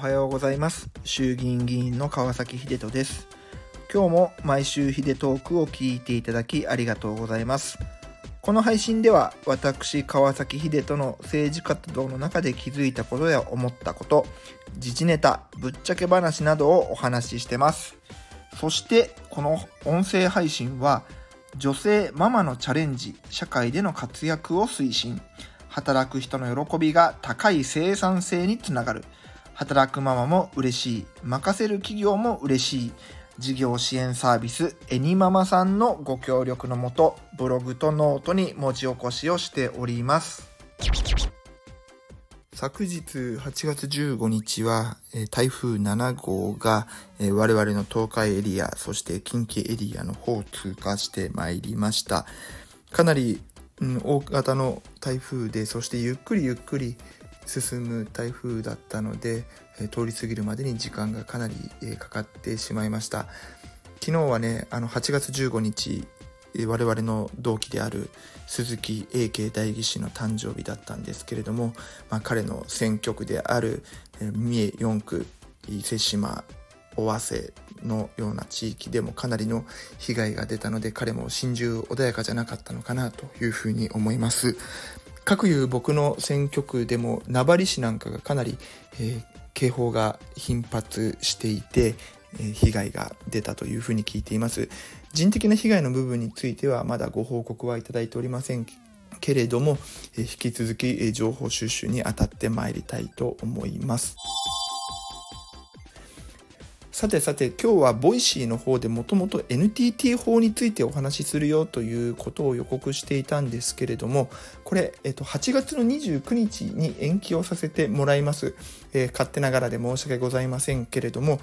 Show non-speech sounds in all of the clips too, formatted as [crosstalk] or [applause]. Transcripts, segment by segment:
はようございます。衆議院議員の川崎秀人です。今日も毎週秀トークを聞いていただきありがとうございます。この配信では私川崎秀人の政治活動の中で気づいたことや思ったこと時事ネタぶっちゃけ話などをお話ししてます。そしてこの音声配信は女性ママのチャレンジ社会での活躍を推進。働く人の喜びが高い生産性につながる。働くママも嬉しい。任せる企業も嬉しい。事業支援サービス anymama さんのご協力のもとブログとノートに文字起こしをしております。昨日8月15日は台風7号が我々の東海エリアそして近畿エリアの方を通過してまいりました。かなりうん、大型の台風でそしてゆっくりゆっくり進む台風だったので、通り過ぎるまでに時間がかなり、かかってしまいました昨日はねあの8月15日我々の同期である鈴木英慶代議士の誕生日だったんですけれども、まあ、彼の選挙区である三重4区伊勢志摩尾鷲のような地域でもかなりの被害が出たので彼も心中穏やかじゃなかったのかなというふうに思います。各有僕の選挙区でも名張市なんかがかなり、えー、警報が頻発していて、えー、被害が出たというふうに聞いています。人的な被害の部分についてはまだご報告はいただいておりませんけれども、えー、引き続き情報収集に当たってまいりたいと思います。さてさて今日は Voicy の方でもともと NTT 法についてお話しするよということを予告していたんですけれどもこれ、えっと、8月の29日に延期をさせてもらいます、えー、勝手ながらで申し訳ございませんけれども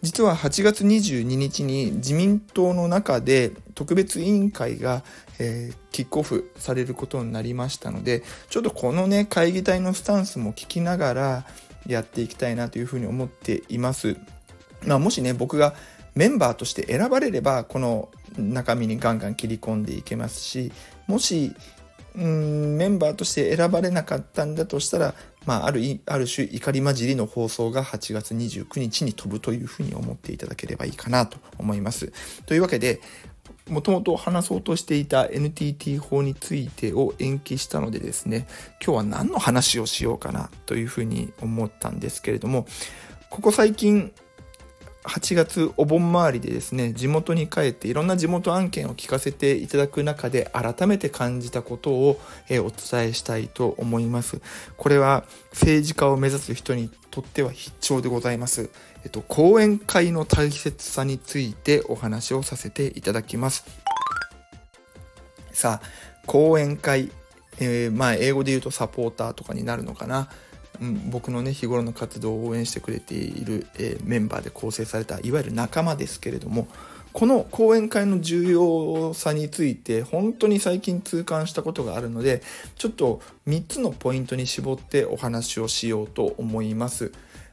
実は8月22日に自民党の中で特別委員会が、えー、キックオフされることになりましたのでちょっとこのね会議体のスタンスも聞きながらやっていきたいなというふうに思っています。まあ、もしね僕がメンバーとして選ばれればこの中身にガンガン切り込んでいけますしもしうんメンバーとして選ばれなかったんだとしたら、まあ、あるある種怒り混じりの放送が8月29日に飛ぶというふうに思っていただければいいかなと思います。というわけでもともと話そうとしていた NTT 法についてを延期したのでですね今日は何の話をしようかなというふうに思ったんですけれどもここ最近8月お盆回りでですね地元に帰っていろんな地元案件を聞かせていただく中で改めて感じたことを、えお伝えしたいと思います。これは政治家を目指す人にとっては必聴でございます、えっと、講演会の大切さについてお話をさせていただきます。さあ講演会、えー、まあ英語で言うとサポーターとかになるのかな。僕のね日頃の活動を応援してくれている、えー、メンバーで構成されたいわゆる仲間ですけれどもこの講演会の重要さについて本当に最近痛感したことがあるのでちょっと3つのポイントに絞ってお話をしようと思います。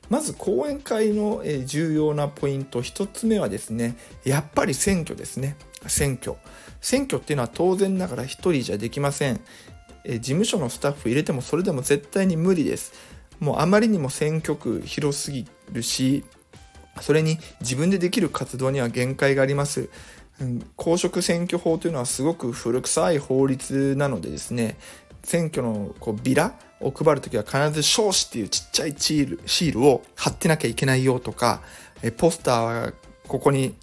まず講演会の重要なポイント1つ目はですねやっぱり選挙ですね。選挙。選挙っていうのは当然ながら1人じゃできません。事務所のスタッフ入れてもそれでも絶対に無理です。もうあまりにも選挙区広すぎるしそれに自分でできる活動には限界があります。公職選挙法というのはすごく古臭い法律なのでですね選挙のこうビラを配るときは必ず少子っていうちっちゃいシールシールを貼ってなきゃいけないよとかポスターはここに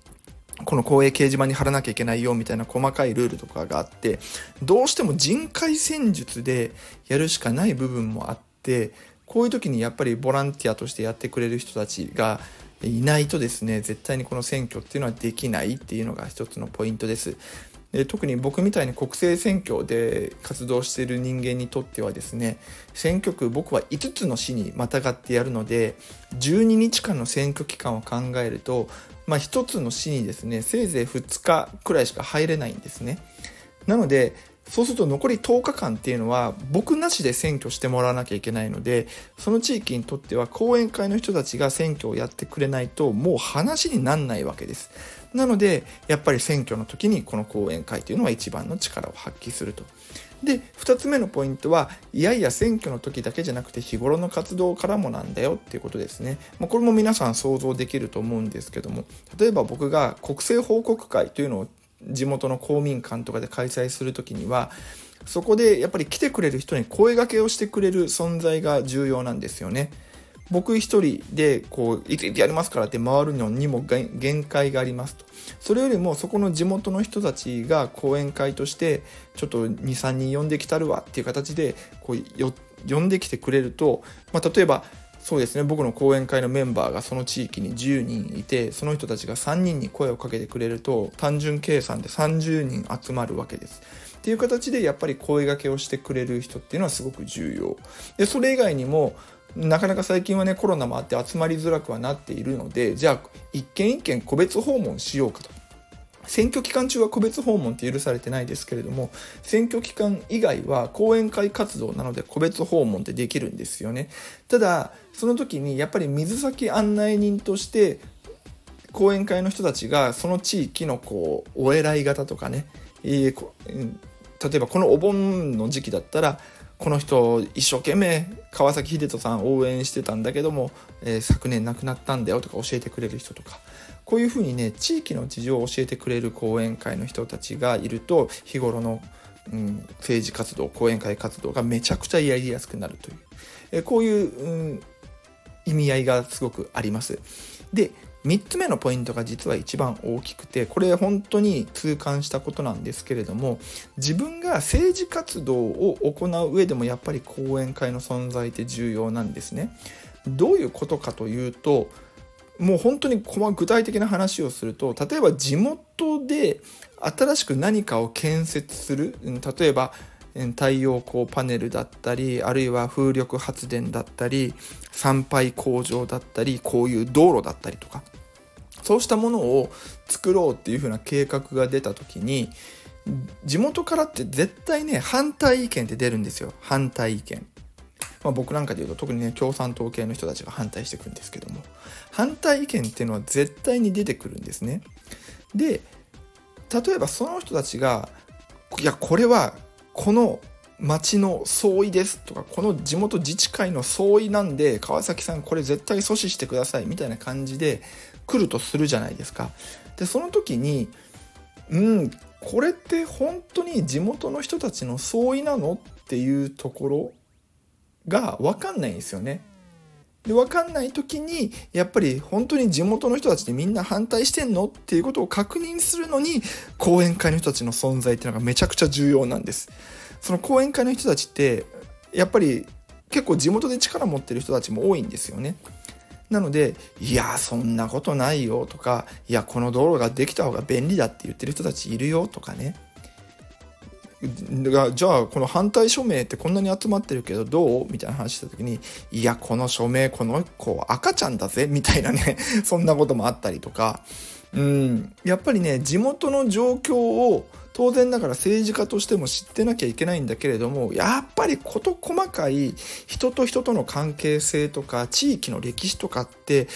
この公営掲示板に貼らなきゃいけないよみたいな細かいルールとかがあってどうしても人海戦術でやるしかない部分もあってこういう時にやっぱりボランティアとしてやってくれる人たちがいないとですね絶対にこの選挙っていうのはできないっていうのが一つのポイントです。で特に僕みたいに国政選挙で活動している人間にとってはですね選挙区僕は5つの市にまたがってやるので12日間の選挙期間を考えると、まあ、1つの市にですねせいぜい2日くらいしか入れないんですね。なのでそうすると残り10日間っていうのは僕なしで選挙してもらわなきゃいけないのでその地域にとっては講演会の人たちが選挙をやってくれないともう話になんないわけです。なのでやっぱり選挙の時にこの講演会というのは一番の力を発揮すると。で2つ目のポイントはいやいや選挙の時だけじゃなくて日頃の活動からもなんだよっていうことですね、まあ、これも皆さん想像できると思うんですけども例えば僕が国政報告会というのを地元の公民館とかで開催する時にはそこでやっぱり来てくれる人に声がけをしてくれる存在が重要なんですよね。僕一人でこういついつやりますからって回るのにも限界がありますとそれよりもそこの地元の人たちが講演会としてちょっと23人呼んできたるわっていう形でこう呼んできてくれると、まあ、例えばそうですね僕の講演会のメンバーがその地域に10人いてその人たちが3人に声をかけてくれると単純計算で30人集まるわけです。っていう形でやっぱり声がけをしてくれる人っていうのはすごく重要。でそれ以外にもなかなか最近はねコロナもあって集まりづらくはなっているのでじゃあ一軒一軒個別訪問しようかと。選挙期間中は個別訪問って許されてないですけれども選挙期間以外は講演会活動なので個別訪問ってできるんですよね。ただその時にやっぱり水先案内人として講演会の人たちがその地域のこうお偉い方とかね、えー、例えばこのお盆の時期だったらこの人一生懸命川崎秀人さん応援してたんだけども、えー、昨年亡くなったんだよとか教えてくれる人とかこういうふうにね地域の事情を教えてくれる講演会の人たちがいると日頃の、うん、政治活動講演会活動がめちゃくちゃやりやすくなるという、え、こういう、うん、意味合いがすごくあります。で3つ目のポイントが実は一番大きくてこれ本当に痛感したことなんですけれども自分が政治活動を行う上でもやっぱり講演会の存在って重要なんですね。どういうことかというともう本当に具体的な話をすると例えば地元で新しく何かを建設する例えば太陽光パネルだったりあるいは風力発電だったり参拝工場だったりこういう道路だったりとかそうしたものを作ろうっていう風な計画が出た時に地元からって絶対ね反対意見って出るんですよ反対意見。まあ、僕なんかで言うと特にね共産党系の人たちが反対してくんですけども反対意見っていうのは絶対に出てくるんですね。で例えばその人たちがいやこれはこの町の総意ですとかこの地元自治会の総意なんで川崎さんこれ絶対阻止してくださいみたいな感じで来るとするじゃないですか。でその時にうんこれって本当に地元の人たちの総意なの？っていうところが分かんないんですよね。で分かんない時にやっぱり本当に地元の人たちでみんな反対してんのっていうことを確認するのに講演会の人たちの存在っていうのがめちゃくちゃ重要なんです。その講演会の人たちってやっぱり結構地元で力持ってる人たちも多いんですよね。なので、いや、そんなことないよとか、いや、この道路ができた方が便利だって言ってる人たちいるよとかね。がじゃあこの反対署名ってこんなに集まってるけどどうみたいな話した時にいやこの署名この子赤ちゃんだぜみたいなね [laughs] そんなこともあったりとか。うん。やっぱりね地元の状況を当然ながら政治家としても知ってなきゃいけないんだけれどもやっぱり事細かい人と人との関係性とか地域の歴史とかって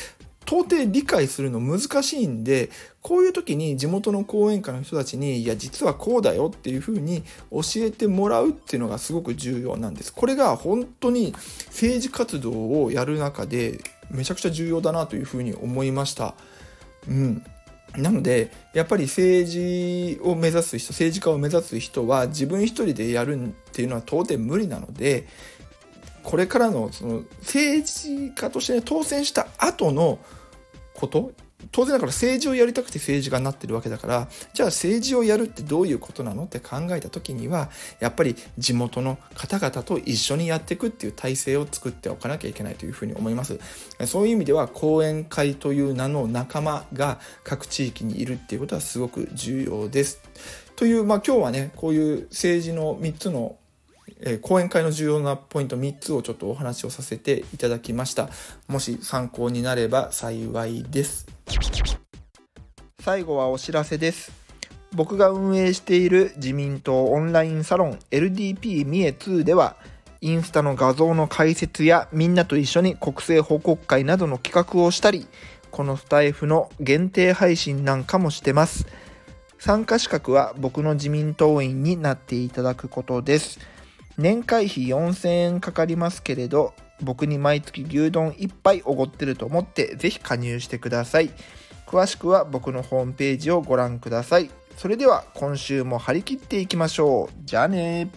到底理解するの難しいんでこういう時に地元の講演会の人たちにいや実はこうだよっていうふうに教えてもらうっていうのがすごく重要なんです。これが本当に政治活動をやる中でめちゃくちゃ重要だなというふうに思いました。うん、なのでやっぱり政治を目指す人政治家を目指す人は自分一人でやるっていうのは当然無理なのでこれからのその政治家として、ね、当選した後のこと当然だから政治をやりたくて政治家になってるわけだからじゃあ政治をやるってどういうことなのって考えた時にはやっぱり地元の方々と一緒にやっていくっていう体制を作っておかなきゃいけないというふうに思います。そういう意味では講演会という名の仲間が各地域にいるっていうことはすごく重要です。という、まあ、今日はねこういう政治の3つのえー、講演会の重要なポイント3つをちょっとお話をさせていただきました。もし参考になれば幸いです。最後はお知らせです。僕が運営している自民党オンラインサロン LDP 三重2では、インスタの画像の解説やみんなと一緒に国政報告会などの企画をしたり、このスタイフの限定配信なんかもしてます。参加資格は僕の自民党員になっていただくことです。年会費4000円かかりますけれど、僕に毎月牛丼1杯おごってると思ってぜひ加入してください。詳しくは僕のホームページをご覧ください。それでは今週も張り切っていきましょう。じゃあね